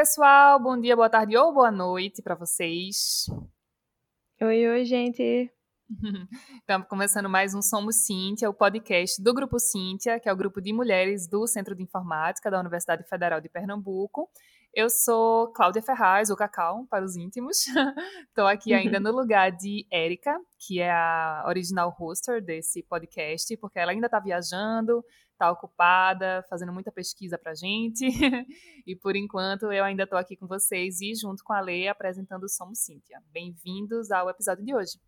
Pessoal. Bom dia, boa tarde ou boa noite para vocês. Oi, oi, gente. Estamos começando mais um Somos Cíntia, o podcast do Grupo Cíntia, que é o grupo de mulheres do Centro de Informática da Universidade Federal de Pernambuco. Eu sou Cláudia Ferraz, o Cacau, para os íntimos. Estou aqui ainda no lugar de Érica, que é a original hoster desse podcast, porque ela ainda está viajando, está ocupada, fazendo muita pesquisa para a gente. e por enquanto eu ainda estou aqui com vocês e junto com a Lê apresentando o Somos Cíntia. Bem-vindos ao episódio de hoje.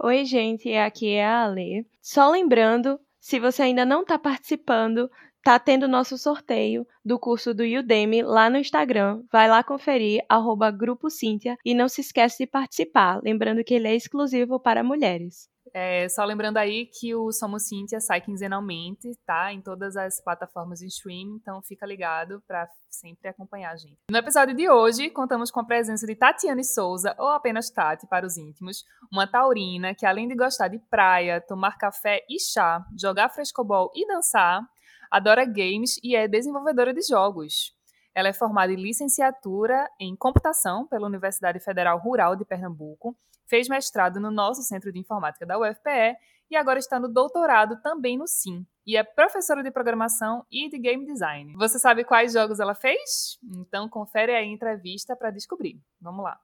Oi, gente, aqui é a Ale. Só lembrando, se você ainda não está participando, tá tendo nosso sorteio do curso do Udemy lá no Instagram. Vai lá conferir, arroba Grupo Cíntia, e não se esquece de participar. Lembrando que ele é exclusivo para mulheres. É, só lembrando aí que o Somos Cíntia sai quinzenalmente, tá? Em todas as plataformas de streaming, então fica ligado para sempre acompanhar a gente. No episódio de hoje, contamos com a presença de Tatiane Souza, ou apenas Tati para os íntimos, uma taurina que além de gostar de praia, tomar café e chá, jogar frescobol e dançar, adora games e é desenvolvedora de jogos. Ela é formada em licenciatura em computação pela Universidade Federal Rural de Pernambuco, fez mestrado no nosso Centro de Informática da UFPE e agora está no doutorado também no SIM. E é professora de programação e de game design. Você sabe quais jogos ela fez? Então confere a entrevista para descobrir. Vamos lá.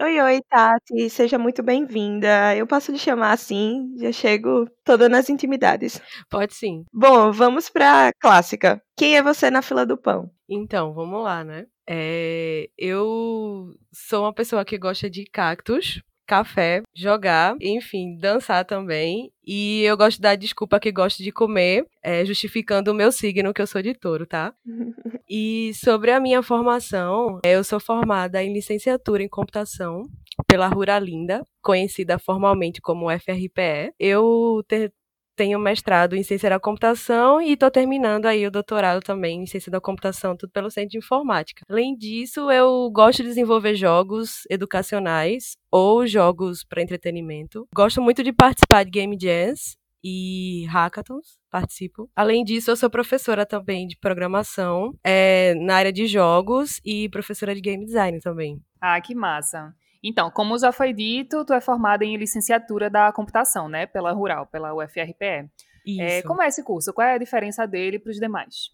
Oi, oi, Tati, seja muito bem-vinda. Eu posso lhe chamar assim, já chego toda nas intimidades. Pode sim. Bom, vamos para clássica. Quem é você na fila do pão? Então, vamos lá, né? É, eu sou uma pessoa que gosta de cactos, café, jogar, enfim, dançar também. E eu gosto da desculpa que gosto de comer, é, justificando o meu signo, que eu sou de touro, tá? e sobre a minha formação, eu sou formada em licenciatura em computação pela Ruralinda, conhecida formalmente como FRPE. Eu tenho mestrado em ciência da computação e estou terminando aí o doutorado também em ciência da computação, tudo pelo Centro de Informática. Além disso, eu gosto de desenvolver jogos educacionais ou jogos para entretenimento. Gosto muito de participar de game jams e hackathons, participo. Além disso, eu sou professora também de programação é, na área de jogos e professora de game design também. Ah, que massa. Então, como já foi dito, tu é formada em licenciatura da computação, né? Pela Rural, pela UFRPE. Isso. É, como é esse curso? Qual é a diferença dele para os demais?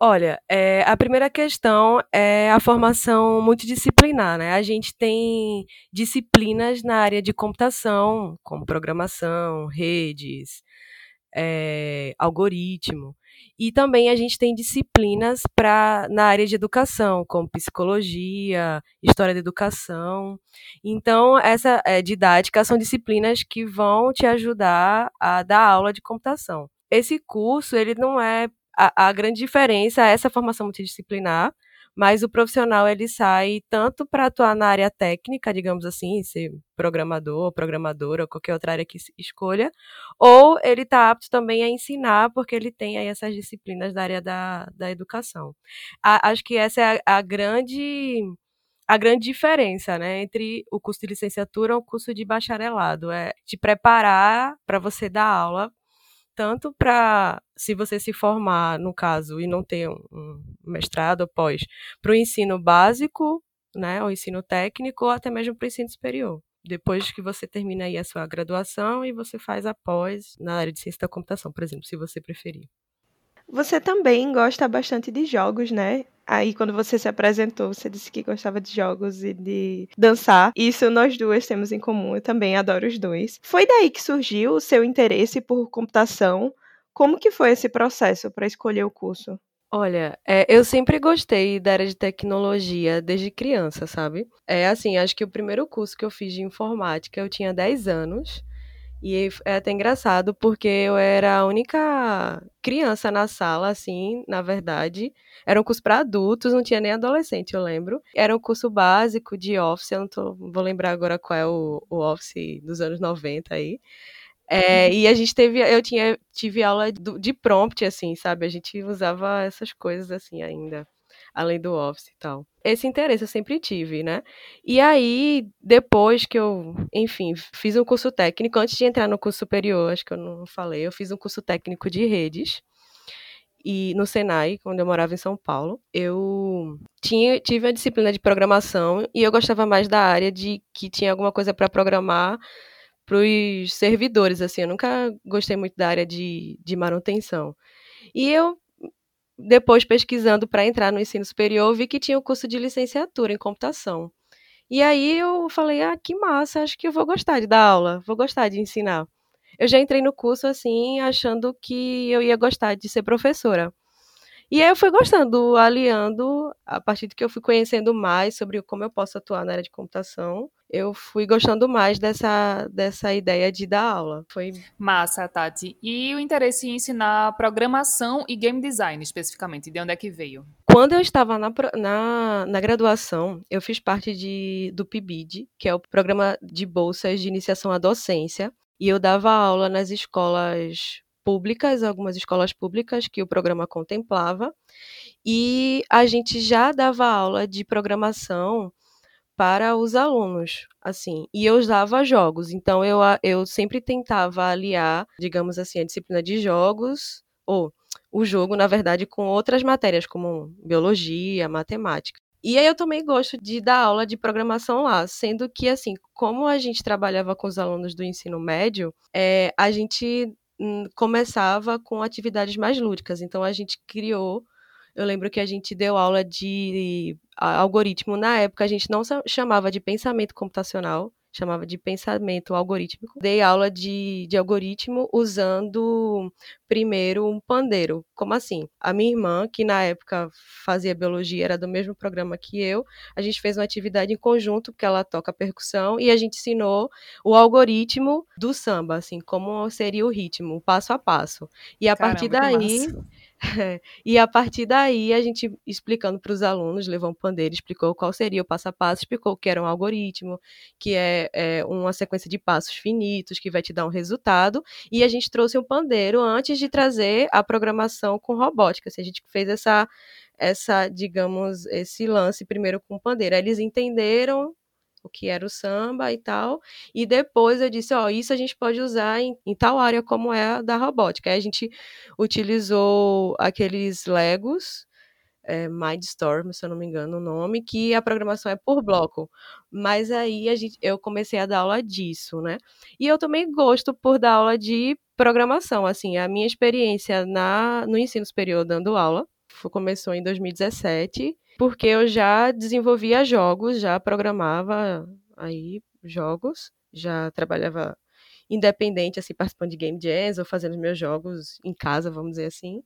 Olha, é, a primeira questão é a formação multidisciplinar, né? A gente tem disciplinas na área de computação, como programação, redes, é, algoritmo. E também a gente tem disciplinas pra, na área de educação, como psicologia, história da educação. Então, essa é, didática são disciplinas que vão te ajudar a dar aula de computação. Esse curso, ele não é a, a grande diferença é essa formação multidisciplinar, mas o profissional ele sai tanto para atuar na área técnica, digamos assim, ser programador, programadora, ou qualquer outra área que escolha, ou ele está apto também a ensinar, porque ele tem aí essas disciplinas da área da, da educação. A, acho que essa é a, a grande a grande diferença, né, entre o curso de licenciatura e o curso de bacharelado é te preparar para você dar aula tanto para se você se formar, no caso, e não ter um mestrado ou pós, para o ensino básico, né, ou ensino técnico, ou até mesmo para o ensino superior. Depois que você termina aí a sua graduação e você faz a pós na área de ciência da computação, por exemplo, se você preferir. Você também gosta bastante de jogos, né? Aí, quando você se apresentou, você disse que gostava de jogos e de dançar. Isso nós duas temos em comum. Eu também adoro os dois. Foi daí que surgiu o seu interesse por computação? Como que foi esse processo para escolher o curso? Olha, é, eu sempre gostei da área de tecnologia desde criança, sabe? É assim, acho que o primeiro curso que eu fiz de informática eu tinha 10 anos. E é até engraçado porque eu era a única criança na sala, assim, na verdade. Era um curso para adultos, não tinha nem adolescente, eu lembro. Era um curso básico de Office, eu não tô, vou lembrar agora qual é o, o Office dos anos 90 aí. É, e a gente teve, eu tinha, tive aula de prompt, assim, sabe? A gente usava essas coisas assim ainda além do Office e tal. Esse interesse eu sempre tive, né? E aí, depois que eu, enfim, fiz um curso técnico, antes de entrar no curso superior, acho que eu não falei, eu fiz um curso técnico de redes. E no Senai, quando eu morava em São Paulo, eu tinha, tive a disciplina de programação e eu gostava mais da área de que tinha alguma coisa para programar para os servidores, assim, eu nunca gostei muito da área de, de manutenção. E eu depois pesquisando para entrar no ensino superior, vi que tinha o curso de licenciatura em computação. E aí eu falei: "Ah, que massa, acho que eu vou gostar de dar aula, vou gostar de ensinar". Eu já entrei no curso assim, achando que eu ia gostar de ser professora. E aí eu fui gostando, aliando, a partir de que eu fui conhecendo mais sobre como eu posso atuar na área de computação, eu fui gostando mais dessa, dessa ideia de dar aula. Foi massa, Tati. E o interesse em ensinar programação e game design, especificamente, de onde é que veio? Quando eu estava na, na, na graduação, eu fiz parte de, do PIBID, que é o programa de bolsas de iniciação à docência, e eu dava aula nas escolas públicas, algumas escolas públicas que o programa contemplava, e a gente já dava aula de programação para os alunos, assim, e eu usava jogos, então eu, eu sempre tentava aliar, digamos assim, a disciplina de jogos, ou o jogo, na verdade, com outras matérias, como biologia, matemática. E aí eu também gosto de dar aula de programação lá, sendo que, assim, como a gente trabalhava com os alunos do ensino médio, é, a gente Hum, começava com atividades mais lúdicas. Então a gente criou. Eu lembro que a gente deu aula de algoritmo. Na época a gente não chamava de pensamento computacional, chamava de pensamento algorítmico. Dei aula de, de algoritmo usando primeiro um pandeiro. Como assim? A minha irmã, que na época fazia biologia, era do mesmo programa que eu, a gente fez uma atividade em conjunto, porque ela toca percussão, e a gente ensinou o algoritmo do samba, assim, como seria o ritmo, passo a passo. E a Caramba, partir daí. e a partir daí, a gente explicando para os alunos, levou um pandeiro, explicou qual seria o passo a passo, explicou que era um algoritmo, que é, é, uma sequência de passos finitos, que vai te dar um resultado, e a gente trouxe um pandeiro antes de trazer a programação com robótica. Assim, a gente fez essa, essa, digamos, esse lance primeiro com o pandeiro. Aí eles entenderam o que era o samba e tal. E depois eu disse, ó, isso a gente pode usar em, em tal área como é a da robótica. Aí a gente utilizou aqueles Legos, é, Mindstorm, se eu não me engano o nome, que a programação é por bloco. Mas aí a gente, eu comecei a dar aula disso, né? E eu também gosto por dar aula de programação, assim, a minha experiência na, no ensino superior dando aula começou em 2017 porque eu já desenvolvia jogos, já programava aí jogos, já trabalhava independente, assim, participando de game jams ou fazendo meus jogos em casa, vamos dizer assim,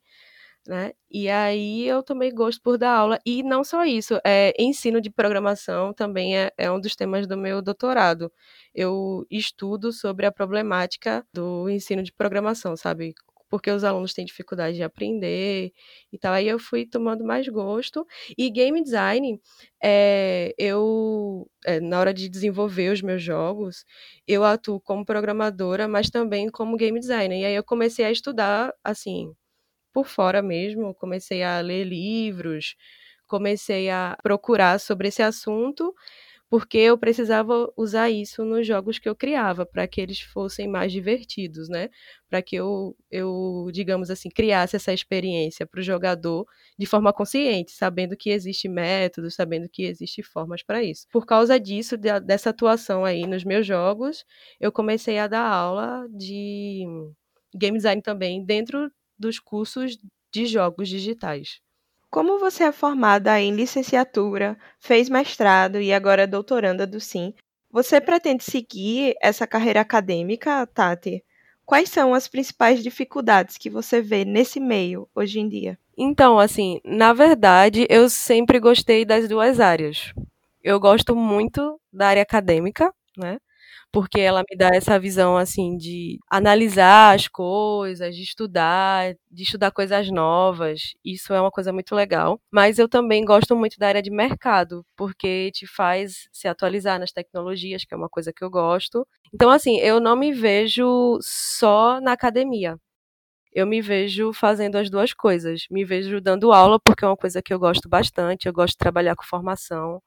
né? E aí eu também gosto por dar aula. E não só isso, é, ensino de programação também é, é um dos temas do meu doutorado. Eu estudo sobre a problemática do ensino de programação, sabe? Porque os alunos têm dificuldade de aprender e tal. Aí eu fui tomando mais gosto. E game design, é, eu, é, na hora de desenvolver os meus jogos, eu atuo como programadora, mas também como game designer. E aí eu comecei a estudar, assim, por fora mesmo, comecei a ler livros, comecei a procurar sobre esse assunto porque eu precisava usar isso nos jogos que eu criava, para que eles fossem mais divertidos, né? Para que eu, eu, digamos assim, criasse essa experiência para o jogador de forma consciente, sabendo que existe métodos, sabendo que existe formas para isso. Por causa disso, dessa atuação aí nos meus jogos, eu comecei a dar aula de game design também dentro dos cursos de jogos digitais. Como você é formada em licenciatura, fez mestrado e agora é doutoranda do SIM, você pretende seguir essa carreira acadêmica, Tati? Quais são as principais dificuldades que você vê nesse meio hoje em dia? Então, assim, na verdade, eu sempre gostei das duas áreas. Eu gosto muito da área acadêmica, né? Porque ela me dá essa visão assim de analisar as coisas, de estudar, de estudar coisas novas. Isso é uma coisa muito legal. Mas eu também gosto muito da área de mercado, porque te faz se atualizar nas tecnologias, que é uma coisa que eu gosto. Então, assim, eu não me vejo só na academia eu me vejo fazendo as duas coisas. Me vejo dando aula, porque é uma coisa que eu gosto bastante. Eu gosto de trabalhar com formação.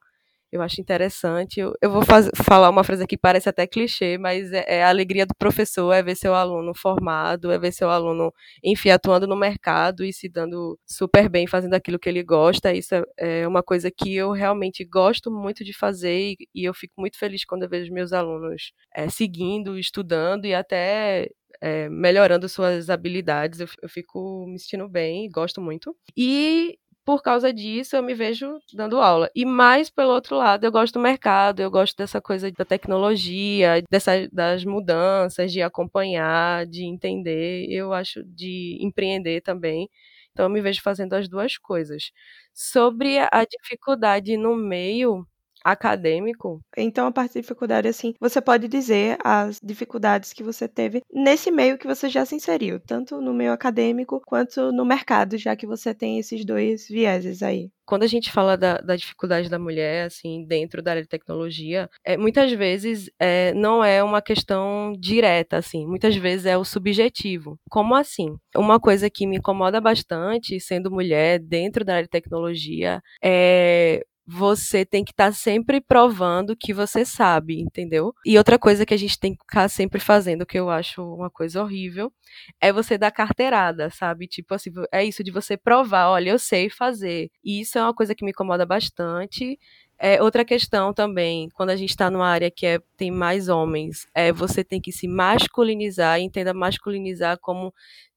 Eu acho interessante. Eu, eu vou faz, falar uma frase que parece até clichê, mas é, é, a alegria do professor é ver seu aluno formado, é ver seu aluno, enfim, atuando no mercado e se dando super bem, fazendo aquilo que ele gosta. Isso é, é uma coisa que eu realmente gosto muito de fazer e, e eu fico muito feliz quando eu vejo meus alunos é, seguindo, estudando e até é, melhorando suas habilidades. Eu, eu fico me sentindo bem, gosto muito. E por causa disso, eu me vejo dando aula. E mais pelo outro lado, eu gosto do mercado, eu gosto dessa coisa da tecnologia, dessa, das mudanças, de acompanhar, de entender, eu acho de empreender também. Então, eu me vejo fazendo as duas coisas. Sobre a dificuldade no meio, acadêmico. Então, a parte de dificuldade, assim, você pode dizer as dificuldades que você teve nesse meio que você já se inseriu, tanto no meio acadêmico quanto no mercado, já que você tem esses dois vieses aí quando a gente fala da, da, dificuldade da mulher, assim, dentro da área de tecnologia, é, muitas vezes é, não é uma questão direta, assim, muitas vezes é o subjetivo. Como assim? Uma coisa que me incomoda bastante, sendo mulher dentro da área de tecnologia, é você tem que estar tá sempre provando que você sabe, entendeu? E outra coisa que a gente tem que ficar sempre fazendo, que eu acho uma coisa horrível, é você dar carteirada, sabe? Tipo assim, é isso de você provar, olha, eu sei fazer. E isso é uma coisa que me incomoda bastante. É, outra questão também, quando a gente está numa área que é, tem mais homens, é você tem que se masculinizar, entenda masculinizar como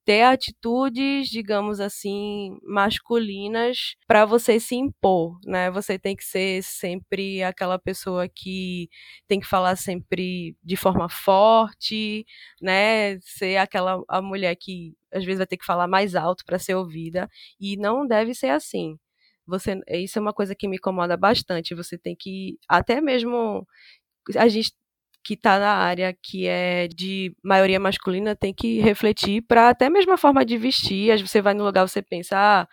ter atitudes, digamos assim, masculinas para você se impor, né? Você tem que ser sempre aquela pessoa que tem que falar sempre de forma forte, né? Ser aquela a mulher que às vezes vai ter que falar mais alto para ser ouvida e não deve ser assim. Você, isso é uma coisa que me incomoda bastante. Você tem que até mesmo a gente que está na área que é de maioria masculina tem que refletir para até mesmo a forma de vestir. Às vezes você vai no lugar, você pensa, ah,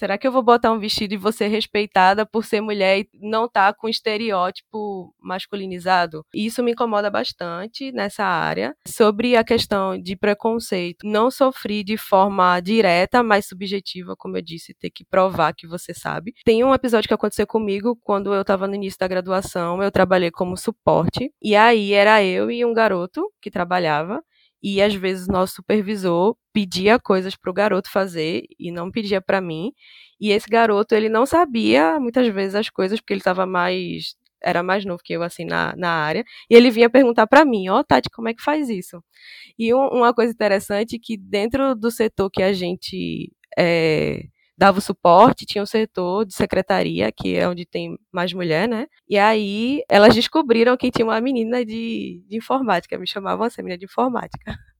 Será que eu vou botar um vestido e vou ser respeitada por ser mulher e não estar tá com estereótipo masculinizado? Isso me incomoda bastante nessa área. Sobre a questão de preconceito, não sofri de forma direta, mas subjetiva, como eu disse, ter que provar que você sabe. Tem um episódio que aconteceu comigo quando eu estava no início da graduação, eu trabalhei como suporte, e aí era eu e um garoto que trabalhava e às vezes nosso supervisor pedia coisas para o garoto fazer e não pedia para mim. E esse garoto, ele não sabia muitas vezes as coisas porque ele estava mais era mais novo que eu assim na, na área, e ele vinha perguntar para mim, ó, oh, Tati, como é que faz isso? E um, uma coisa interessante é que dentro do setor que a gente é, dava o suporte, tinha um setor de secretaria, que é onde tem mais mulher, né? E aí elas descobriram que tinha uma menina de, de informática, me chamavam assim, menina de informática.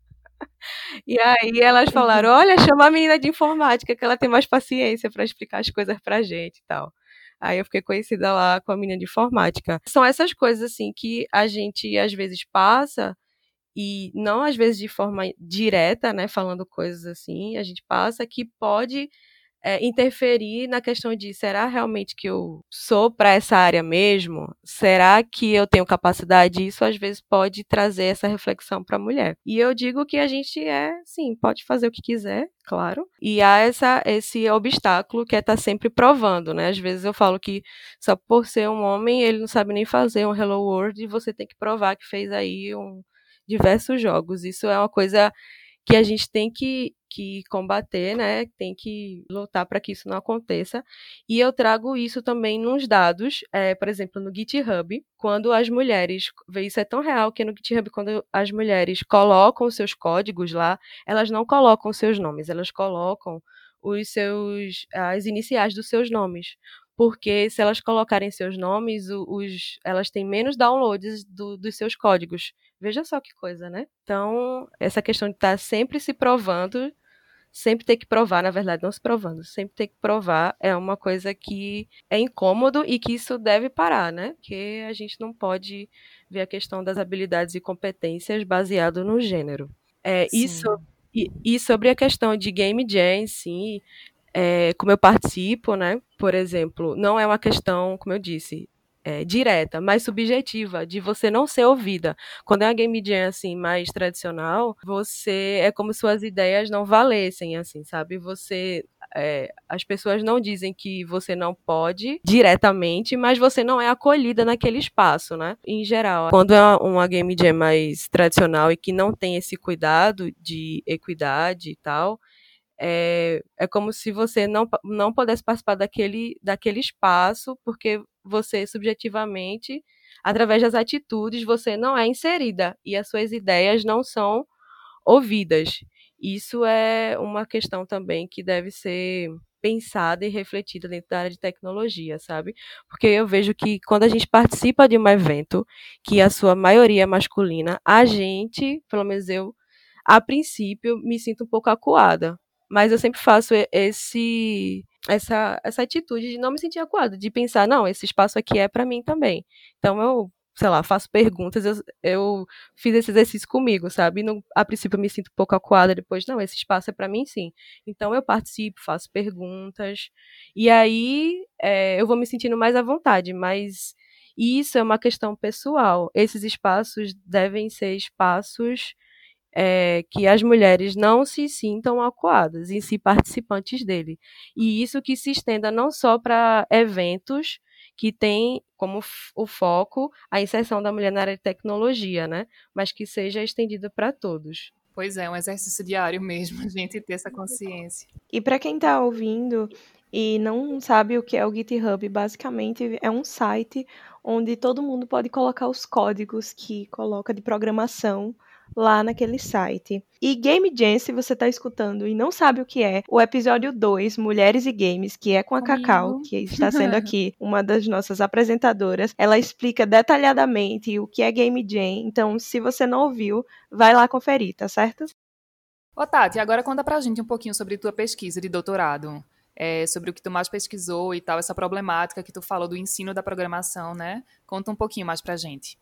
E aí elas falaram: olha, chama a menina de informática, que ela tem mais paciência para explicar as coisas pra gente e tal. Aí eu fiquei conhecida lá com a menina de informática. São essas coisas assim que a gente às vezes passa e não às vezes de forma direta, né, falando coisas assim, a gente passa que pode é, interferir na questão de será realmente que eu sou para essa área mesmo? Será que eu tenho capacidade? Isso às vezes pode trazer essa reflexão para a mulher. E eu digo que a gente é, sim, pode fazer o que quiser, claro. E há essa, esse obstáculo que é estar tá sempre provando, né? Às vezes eu falo que só por ser um homem ele não sabe nem fazer um Hello World e você tem que provar que fez aí um diversos jogos. Isso é uma coisa que a gente tem que, que combater, né? Tem que lutar para que isso não aconteça. E eu trago isso também nos dados, é, por exemplo, no GitHub, quando as mulheres, isso é tão real que no GitHub, quando as mulheres colocam seus códigos lá, elas não colocam seus nomes, elas colocam os seus as iniciais dos seus nomes porque se elas colocarem seus nomes, os, elas têm menos downloads do, dos seus códigos. Veja só que coisa, né? Então, essa questão de estar tá sempre se provando sempre ter que provar, na verdade, não se provando, sempre ter que provar é uma coisa que é incômodo e que isso deve parar, né? Porque a gente não pode ver a questão das habilidades e competências baseado no gênero. É, isso e, e, sobre a questão de game jam, sim, é, como eu participo, né? Por exemplo, não é uma questão, como eu disse, é, direta, mais subjetiva, de você não ser ouvida. Quando é uma game jam assim mais tradicional, você é como se suas ideias não valessem, assim, sabe? Você é, as pessoas não dizem que você não pode diretamente, mas você não é acolhida naquele espaço, né? Em geral, quando é uma game jam mais tradicional e que não tem esse cuidado de equidade e tal, é, é como se você não, não pudesse participar daquele, daquele espaço, porque você subjetivamente, através das atitudes, você não é inserida e as suas ideias não são ouvidas. Isso é uma questão também que deve ser pensada e refletida dentro da área de tecnologia, sabe? Porque eu vejo que quando a gente participa de um evento que a sua maioria é masculina, a gente, pelo menos eu, a princípio, me sinto um pouco acuada, mas eu sempre faço esse essa essa atitude de não me sentir acuada, de pensar, não, esse espaço aqui é para mim também. Então eu, sei lá, faço perguntas, eu, eu fiz esse exercício comigo, sabe? No, a princípio eu me sinto um pouco acuada, depois não, esse espaço é para mim sim. Então eu participo, faço perguntas e aí é, eu vou me sentindo mais à vontade, mas isso é uma questão pessoal. Esses espaços devem ser espaços é, que as mulheres não se sintam acuadas em si participantes dele. E isso que se estenda não só para eventos que têm como o foco a inserção da mulher na área de tecnologia, né? Mas que seja estendido para todos. Pois é, um exercício diário mesmo, a gente ter essa consciência. E para quem está ouvindo e não sabe o que é o GitHub, basicamente é um site onde todo mundo pode colocar os códigos que coloca de programação lá naquele site. E Game Jam, se você está escutando e não sabe o que é, o episódio 2, Mulheres e Games, que é com a Comigo. Cacau, que está sendo aqui uma das nossas apresentadoras, ela explica detalhadamente o que é Game Jam. Então, se você não ouviu, vai lá conferir, tá certo? Ô Tati, agora conta pra gente um pouquinho sobre tua pesquisa de doutorado. É, sobre o que tu mais pesquisou e tal, essa problemática que tu falou do ensino da programação, né? Conta um pouquinho mais pra gente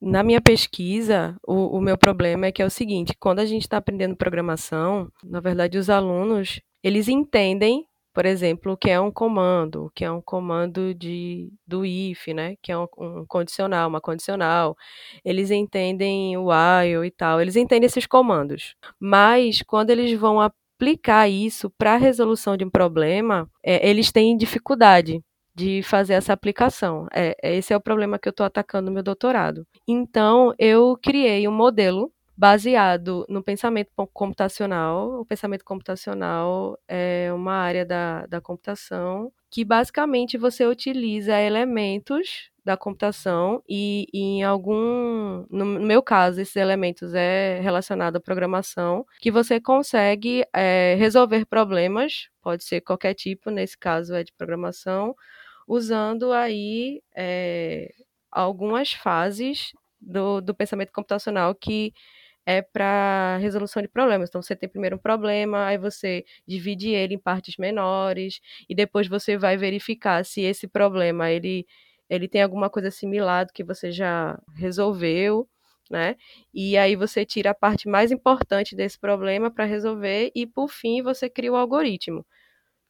na minha pesquisa, o, o, meu problema é que é o seguinte: quando a gente está aprendendo programação, na verdade, os alunos eles entendem, por exemplo, o que é um comando, o que é um comando de, do if, né? Que é um, um condicional, uma condicional. Eles entendem o while e tal, eles entendem esses comandos. Mas quando eles vão aplicar isso para a resolução de um problema, é, eles têm dificuldade de fazer essa aplicação. É, esse é o problema que eu estou atacando no meu doutorado. Então, eu criei um modelo baseado no pensamento computacional. O pensamento computacional é uma área da, da computação que basicamente você utiliza elementos da computação e, e, em algum, no meu caso, esses elementos é relacionado à programação, que você consegue é, resolver problemas, pode ser qualquer tipo, nesse caso é de programação, usando aí é, algumas fases do, do pensamento computacional que é para resolução de problemas. Então, você tem primeiro um problema, aí você divide ele em partes menores, e depois você vai verificar se esse problema ele, ele tem alguma coisa similar do que você já resolveu, né? E aí você tira a parte mais importante desse problema para resolver, e por fim você cria o algoritmo.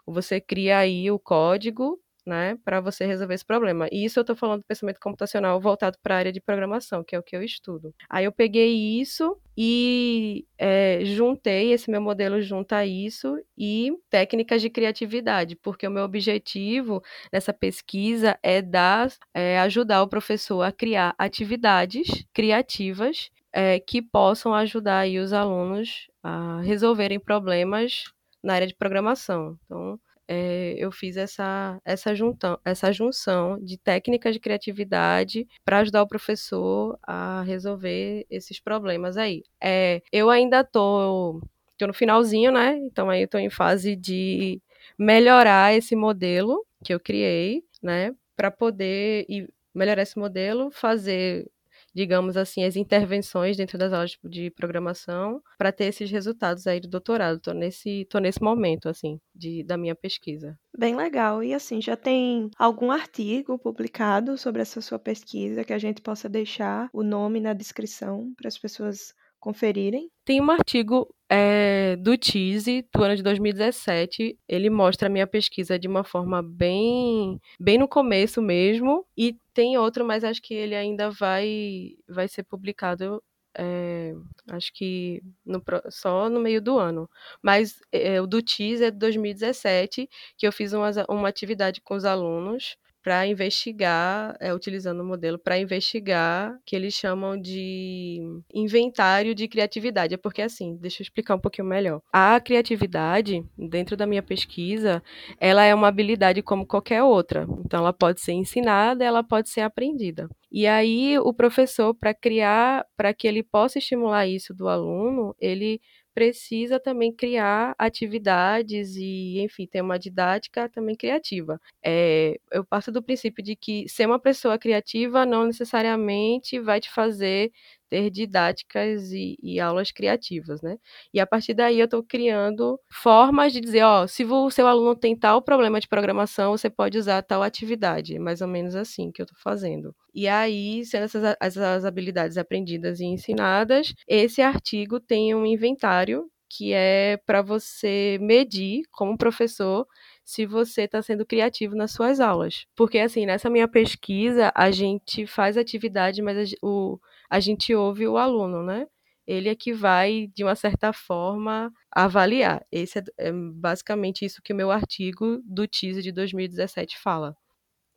Você cria aí o código né, para você resolver esse problema. E isso eu estou falando do pensamento computacional voltado para a área de programação, que é o que eu estudo. Aí eu peguei isso e é, juntei esse meu modelo junto a isso e técnicas de criatividade, porque o meu objetivo nessa pesquisa é dar, é, ajudar o professor a criar atividades criativas é, que possam ajudar os alunos a resolverem problemas na área de programação. Então, é, eu fiz essa, essa, juntão, essa junção de técnicas de criatividade para ajudar o professor a resolver esses problemas aí. É, eu ainda tô, tô no finalzinho, né? Então aí eu tô em fase de melhorar esse modelo que eu criei, né? Para poder melhorar esse modelo, fazer digamos assim, as intervenções dentro das aulas de programação para ter esses resultados aí do doutorado. Estou nesse, tô nesse momento, assim, de, da minha pesquisa. Bem legal. E assim, já tem algum artigo publicado sobre essa sua pesquisa que a gente possa deixar o nome na descrição para as pessoas conferirem? Tem um artigo é, do TISE, do ano de 2017. Ele mostra a minha pesquisa de uma forma bem, bem no começo mesmo. E tem outro, mas acho que ele ainda vai, vai ser publicado é, acho que no, só no meio do ano. Mas é, o do TIS é de 2017, que eu fiz uma, uma atividade com os alunos para investigar, é, utilizando o modelo para investigar que eles chamam de inventário de criatividade. É porque assim, deixa eu explicar um pouquinho melhor. A criatividade, dentro da minha pesquisa, ela é uma habilidade como qualquer outra. Então ela pode ser ensinada, ela pode ser aprendida. E aí o professor, para criar, para que ele possa estimular isso do aluno, ele precisa também criar atividades e, enfim, ter uma didática também criativa. É, eu parto do princípio de que ser uma pessoa criativa não necessariamente vai te fazer ter didáticas e, e, aulas criativas, né? E a partir daí eu estou criando formas de dizer, ó, se o seu aluno tem tal problema de programação, você pode usar tal atividade, mais ou menos assim que eu estou fazendo. E aí, sendo essas, essas habilidades aprendidas e ensinadas, esse artigo tem um inventário que é para você medir como professor se você está sendo criativo nas suas aulas. Porque, assim, nessa minha pesquisa, a gente faz atividade, mas o, a gente ouve o aluno, né? Ele é que vai, de uma certa forma, avaliar. Esse é, é basicamente isso que o meu artigo do TISE de 2017 fala.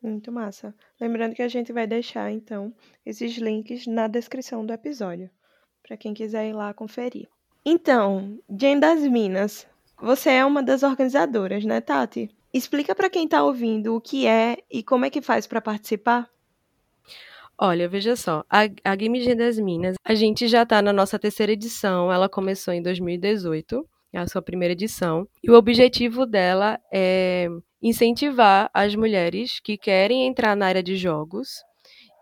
Muito massa. Lembrando que a gente vai deixar, então, esses links na descrição do episódio, para quem quiser ir lá conferir. Então, Jen das Minas, você é uma das organizadoras, né, Tati? Explica para quem está ouvindo o que é e como é que faz para participar. Olha, veja só, a, a Game Jam das Minas, a gente já está na nossa terceira edição, ela começou em 2018, é a sua primeira edição, e o objetivo dela é incentivar as mulheres que querem entrar na área de jogos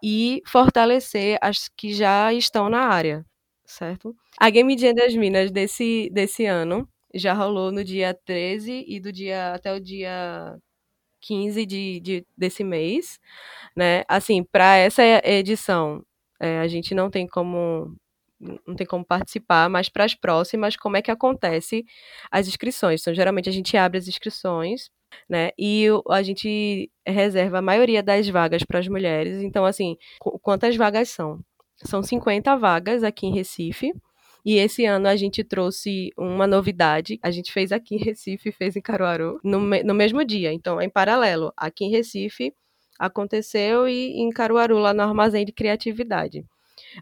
e fortalecer as que já estão na área, certo? A Game Jam das Minas desse, desse ano já rolou no dia 13 e do dia até o dia 15 de, de desse mês, né? Assim, para essa edição, é, a gente não tem como não tem como participar, mas para as próximas, como é que acontece as inscrições? Então, geralmente a gente abre as inscrições, né? E a gente reserva a maioria das vagas para as mulheres. Então, assim, quantas vagas são? São 50 vagas aqui em Recife. E esse ano a gente trouxe uma novidade. A gente fez aqui em Recife e fez em Caruaru no, no mesmo dia. Então, é em paralelo. Aqui em Recife aconteceu e em Caruaru, lá no Armazém de Criatividade.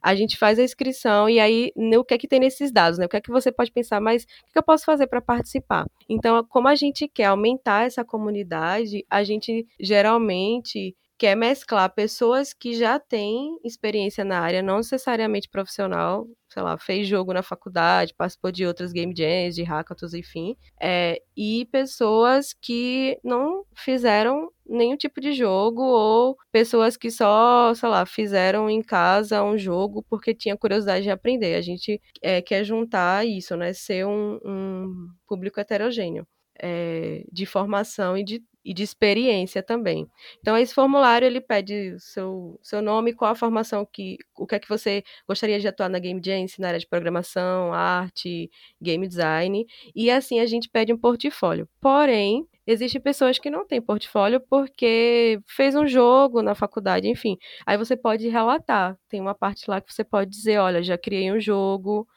A gente faz a inscrição e aí o que é que tem nesses dados, né? O que é que você pode pensar, mas o que eu posso fazer para participar? Então, como a gente quer aumentar essa comunidade, a gente geralmente quer mesclar pessoas que já têm experiência na área, não necessariamente profissional, sei lá, fez jogo na faculdade, participou de outras game jams, de hackathons, enfim, é, e pessoas que não fizeram nenhum tipo de jogo ou pessoas que só, sei lá, fizeram em casa um jogo porque tinha curiosidade de aprender. A gente é, quer juntar isso, né, ser um, um público heterogêneo. É, de formação e de e de experiência também. Então, esse formulário ele pede seu, seu nome, qual a formação que, o que é que você gostaria de atuar na Game Jam, na área de programação, arte, game design, e assim a gente pede um portfólio. Porém, existem pessoas que não têm portfólio porque fez um jogo na faculdade, enfim. Aí você pode relatar. Tem uma parte lá que você pode dizer, olha, já criei um jogo,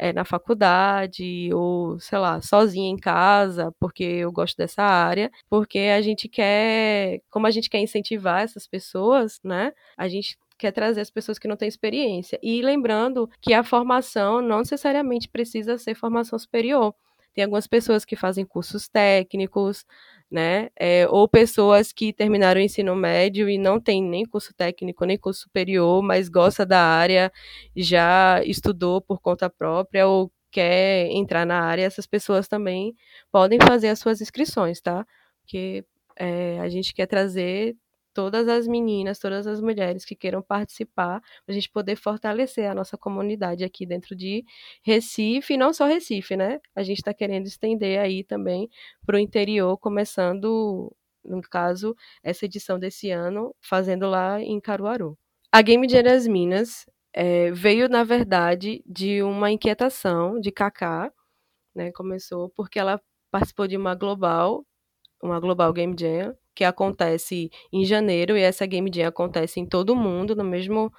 é, na faculdade ou, sei lá, sozinha em casa, porque eu gosto dessa área, porque a gente quer, como a gente quer incentivar essas pessoas, né? A gente quer trazer as pessoas que não têm experiência. E lembrando que a formação não necessariamente precisa ser formação superior. Tem algumas pessoas que fazem cursos técnicos, né? É, ou pessoas que terminaram o ensino médio e não tem nem curso técnico, nem curso superior, mas gosta da área, já estudou por conta própria ou quer entrar na área, essas pessoas também podem fazer as suas inscrições, tá? Porque é, a gente quer trazer todas as meninas, todas as mulheres que queiram participar, para a gente poder fortalecer a nossa comunidade aqui dentro de Recife, e não só Recife, né? A gente está querendo estender aí também para o interior, começando, no caso, essa edição desse ano, fazendo lá em Caruaru. A Game Jam das Minas é, veio, na verdade, de uma inquietação de Kaká, né? Começou porque ela participou de uma global, uma global Game Jam, que acontece em janeiro, e essa Game Jam acontece em todo o mundo, no mesmo,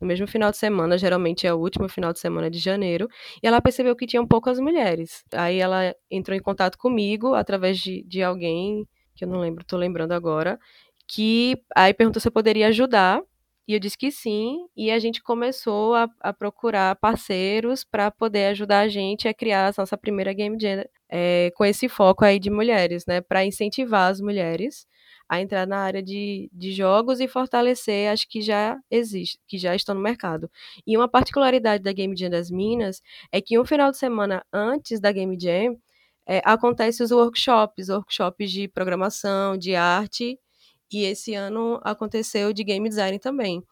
no mesmo final de semana, geralmente é o último final de semana de janeiro, e ela percebeu que tinham poucas mulheres. Aí ela entrou em contato comigo através de, de alguém, que eu não lembro, tô lembrando agora, que aí perguntou se eu poderia ajudar, e eu disse que sim, e a gente começou a, a procurar parceiros para poder ajudar a gente a criar a nossa primeira Game Jam é, com esse foco aí de mulheres, né? Para incentivar as mulheres a entrar na área de, de jogos e fortalecer as que já existem, que já estão no mercado. E uma particularidade da Game Jam das Minas é que um final de semana antes da Game Jam é, acontecem os workshops, workshops de programação, de arte, e esse ano aconteceu de game design também.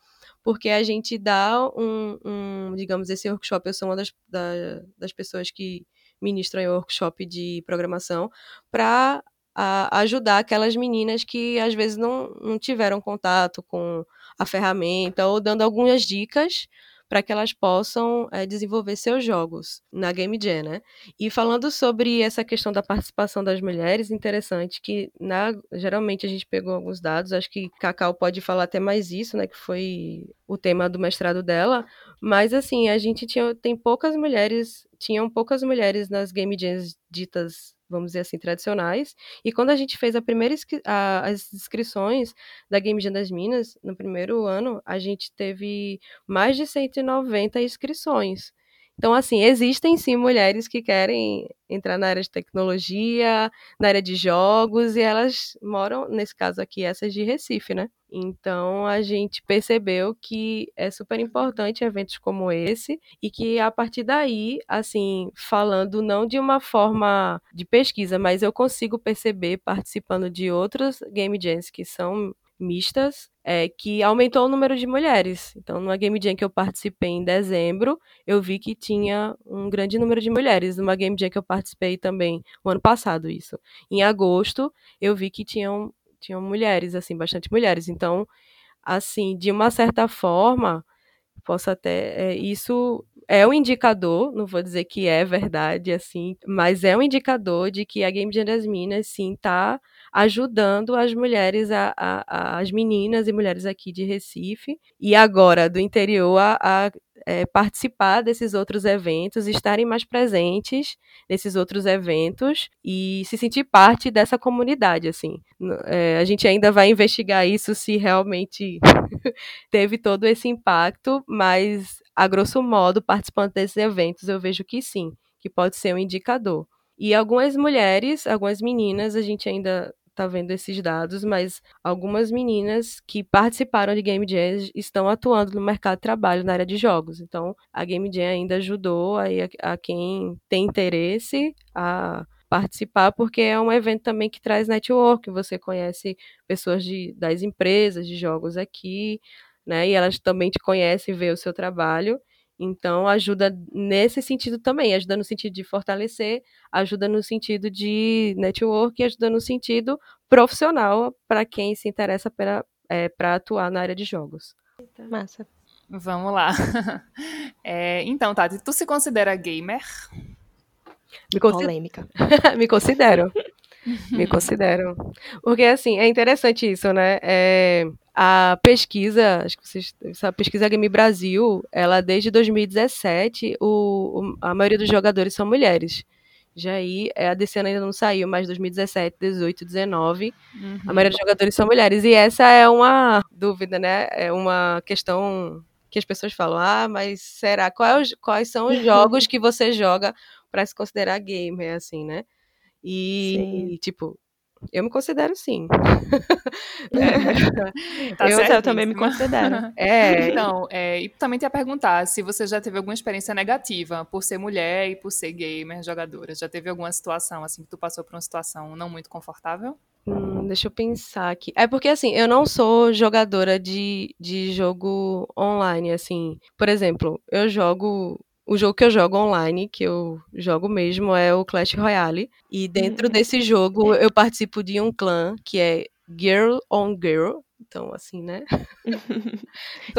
Porque a gente dá um, um digamos, esse workshop, eu sou uma das, da, das pessoas que ministram em workshop de programação, para a ajudar aquelas meninas que às vezes não, não tiveram contato com a ferramenta ou dando algumas dicas para que elas possam é, desenvolver seus jogos na Game Jam, né? E falando sobre essa questão da participação das mulheres, interessante que na, geralmente a gente pegou alguns dados, acho que Cacau pode falar até mais isso, né? Que foi o tema do mestrado dela, mas assim, a gente tinha, tem poucas mulheres, tinham poucas mulheres nas Game Jams ditas vamos dizer assim, tradicionais. E quando a gente fez a primeira a, as inscrições da Game Jam das Minas, no primeiro ano, a gente teve mais de 190 inscrições. Então, assim, existem sim mulheres que querem entrar na área de tecnologia, na área de jogos, e elas moram, nesse caso aqui, essas de Recife, né? Então, a gente percebeu que é super importante eventos como esse, e que a partir daí, assim, falando não de uma forma de pesquisa, mas eu consigo perceber participando de outros game jams que são mistas, é, que aumentou o número de mulheres. Então, numa Game Jam que eu participei em dezembro, eu vi que tinha um grande número de mulheres. Numa Game Jam que eu participei também, o ano passado, isso. Em agosto, eu vi que tinham, tinham mulheres, assim, bastante mulheres. Então, assim, de uma certa forma, posso até. É, isso é um indicador, não vou dizer que é verdade, assim, mas é um indicador de que a Game Jam das Minas, sim, está ajudando as mulheres, a, a, as meninas e mulheres aqui de Recife e agora do interior a, a é, participar desses outros eventos, estarem mais presentes nesses outros eventos e se sentir parte dessa comunidade, assim. É, a gente ainda vai investigar isso se realmente teve todo esse impacto, mas a grosso modo, participando desses eventos, eu vejo que sim, que pode ser um indicador. E algumas mulheres, algumas meninas, a gente ainda tá vendo esses dados, mas algumas meninas que participaram de Game Jam estão atuando no mercado de trabalho na área de jogos. Então, a Game Jam ainda ajudou a, a quem tem interesse a participar, porque é um evento também que traz network, você conhece pessoas de, das empresas de jogos aqui, né? E elas também te conhecem, vê o seu trabalho. Então, ajuda nesse sentido também, ajuda no sentido de fortalecer, ajuda no sentido de network, ajuda no sentido profissional para quem se interessa para é, atuar na área de jogos. Massa. Vamos lá. É, então, Tati, tu se considera gamer? Me considero. Polêmica. Me considero. Me considero. Porque, assim, é interessante isso, né? É, a pesquisa, acho que vocês, essa pesquisa Game Brasil, ela desde 2017, o, o, a maioria dos jogadores são mulheres. Já aí, é, a desse ano ainda não saiu, mas 2017, 18, 19, uhum. a maioria dos jogadores são mulheres. E essa é uma dúvida, né? É uma questão que as pessoas falam: ah, mas será? Quais, quais são os jogos que você joga para se considerar gamer, assim, né? E, Sim. tipo, eu me considero sim. é. tá eu, eu, também me considero. É. Então, é, e também te ia perguntar se você já teve alguma experiência negativa por ser mulher e por ser gamer, jogadora. Já teve alguma situação, assim, que tu passou por uma situação não muito confortável? Hum, deixa eu pensar aqui. É porque, assim, eu não sou jogadora de, de jogo online, assim. Por exemplo, eu jogo. O jogo que eu jogo online, que eu jogo mesmo, é o Clash Royale. E dentro desse jogo eu participo de um clã que é Girl on Girl. Então, assim, né?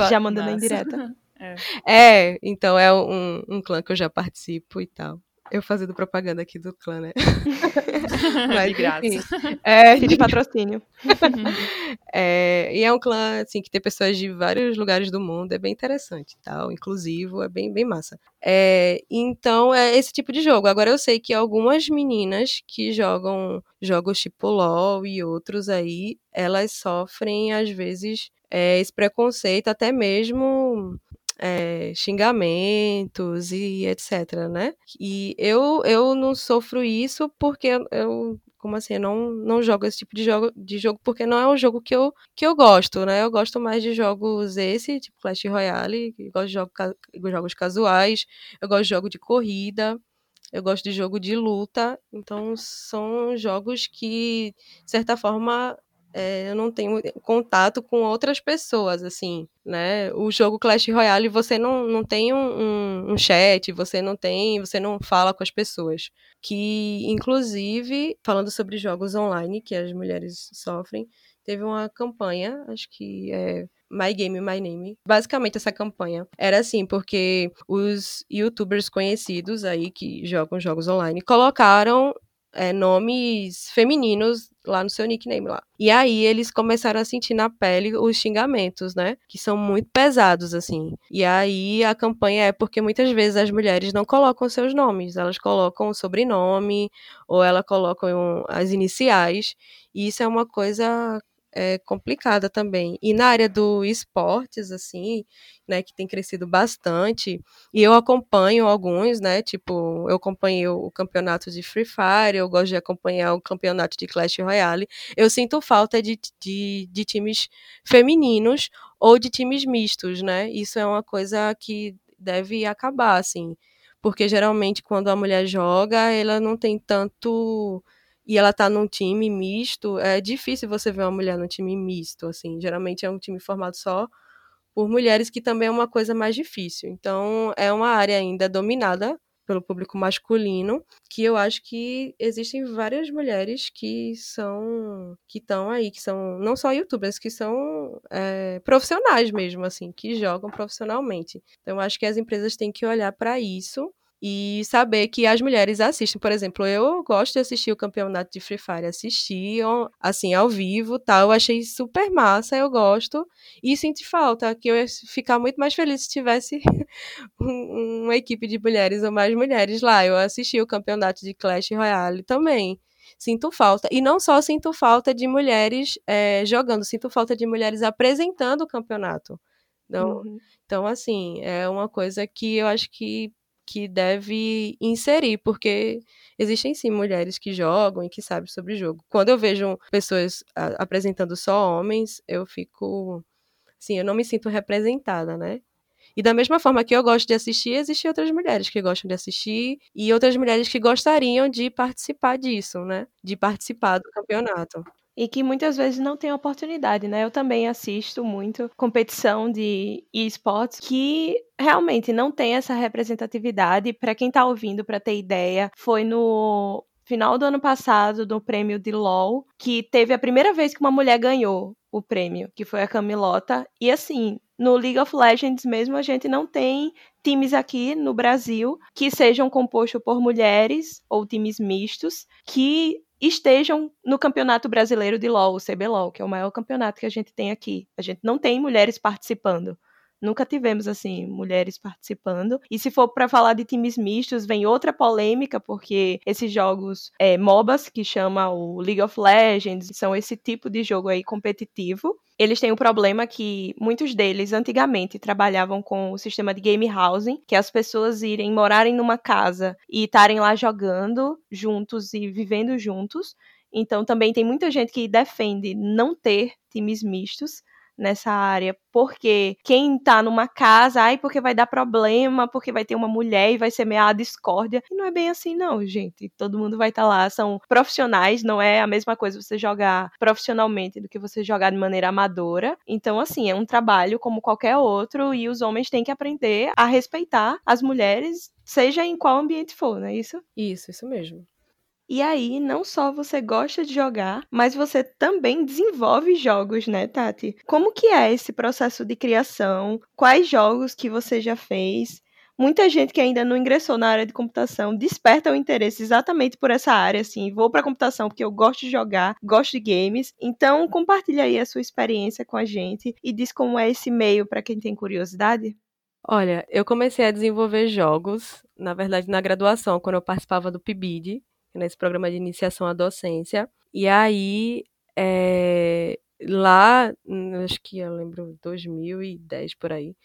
já mandando em direta. É. é, então é um, um clã que eu já participo e tal. Eu fazendo propaganda aqui do clã, né? Mas, de graça. é, de patrocínio. é, e é um clã, assim, que tem pessoas de vários lugares do mundo, é bem interessante, tal, inclusivo, é bem, bem massa. É, então, é esse tipo de jogo. Agora, eu sei que algumas meninas que jogam jogos tipo LoL e outros aí, elas sofrem, às vezes, é, esse preconceito, até mesmo é, xingamentos e etc, né? E eu, eu não sofro isso porque eu, como assim, eu não, não jogo esse tipo de jogo, de jogo porque não é um jogo que eu, que eu gosto, né? Eu gosto mais de jogos esse, tipo Clash Royale, eu gosto de jogo, jogos casuais, eu gosto de jogo de corrida, eu gosto de jogo de luta, então são jogos que, de certa forma, é, eu não tenho contato com outras pessoas, assim, né? O jogo Clash Royale, você não, não tem um, um, um, chat, você não tem, você não fala com as pessoas. Que, inclusive, falando sobre jogos online que as mulheres sofrem, teve uma campanha, acho que é My Game, My Name. Basicamente, essa campanha era assim, porque os youtubers conhecidos aí que jogam jogos online colocaram é, nomes femininos lá no seu nickname lá. E aí eles começaram a sentir na pele os xingamentos, né? Que são muito pesados, assim. E aí a campanha é porque muitas vezes as mulheres não colocam seus nomes, elas colocam o sobrenome ou elas colocam as iniciais. E isso é uma coisa é, complicada também. E na área do esportes, assim, né, que tem crescido bastante, e eu acompanho alguns, né, tipo, eu acompanhei o campeonato de Free Fire, eu gosto de acompanhar o campeonato de Clash Royale, eu sinto falta de, de, de times femininos ou de times mistos, né, isso é uma coisa que deve acabar, assim, porque geralmente quando a mulher joga, ela não tem tanto e ela tá num time misto, é difícil você ver uma mulher num time misto, assim. Geralmente é um time formado só por mulheres, que também é uma coisa mais difícil. Então, é uma área ainda dominada pelo público masculino, que eu acho que existem várias mulheres que são que estão aí, que são não só youtubers, que são é, profissionais mesmo, assim, que jogam profissionalmente. Então, eu acho que as empresas têm que olhar para isso e saber que as mulheres assistem. Por exemplo, eu gosto de assistir o campeonato de Free Fire, assisti assim ao vivo, tal, eu achei super massa, eu gosto e sinto falta que eu ia ficar muito mais feliz se tivesse uma equipe de mulheres ou mais mulheres lá. Eu assisti o campeonato de Clash Royale também. Sinto falta. E não só sinto falta de mulheres é, jogando, sinto falta de mulheres apresentando o campeonato. Então, uhum. então, assim, é uma coisa que eu acho que que deve inserir, porque existem sim mulheres que jogam e que sabem sobre o jogo. Quando eu vejo pessoas apresentando só homens, eu fico. Assim, eu não me sinto representada, né? E da mesma forma que eu gosto de assistir, existem outras mulheres que gostam de assistir e outras mulheres que gostariam de participar disso, né? De participar do campeonato e que muitas vezes não tem oportunidade, né? Eu também assisto muito competição de esportes que realmente não tem essa representatividade. Para quem está ouvindo, para ter ideia, foi no final do ano passado, no prêmio de LOL, que teve a primeira vez que uma mulher ganhou o prêmio, que foi a Camilota. E assim, no League of Legends mesmo, a gente não tem times aqui no Brasil que sejam compostos por mulheres ou times mistos que estejam no Campeonato Brasileiro de LoL, o CBLOL, que é o maior campeonato que a gente tem aqui. A gente não tem mulheres participando. Nunca tivemos assim mulheres participando. E se for para falar de times mistos, vem outra polêmica, porque esses jogos é, MOBAs, que chama o League of Legends, são esse tipo de jogo aí competitivo. Eles têm o problema que muitos deles antigamente trabalhavam com o sistema de game housing, que é as pessoas irem morarem numa casa e estarem lá jogando juntos e vivendo juntos. Então também tem muita gente que defende não ter times mistos nessa área, porque quem tá numa casa, ai, porque vai dar problema, porque vai ter uma mulher e vai semear a discórdia. E não é bem assim, não, gente. Todo mundo vai estar tá lá, são profissionais, não é a mesma coisa você jogar profissionalmente do que você jogar de maneira amadora. Então, assim, é um trabalho como qualquer outro e os homens têm que aprender a respeitar as mulheres, seja em qual ambiente for, não é isso? Isso, isso mesmo. E aí, não só você gosta de jogar, mas você também desenvolve jogos, né, Tati? Como que é esse processo de criação? Quais jogos que você já fez? Muita gente que ainda não ingressou na área de computação desperta o interesse exatamente por essa área, assim, vou para computação porque eu gosto de jogar, gosto de games. Então, compartilha aí a sua experiência com a gente e diz como é esse meio para quem tem curiosidade. Olha, eu comecei a desenvolver jogos, na verdade, na graduação, quando eu participava do PIBID, nesse programa de iniciação à docência. E aí, é, lá, hum, acho que eu lembro 2010 por aí,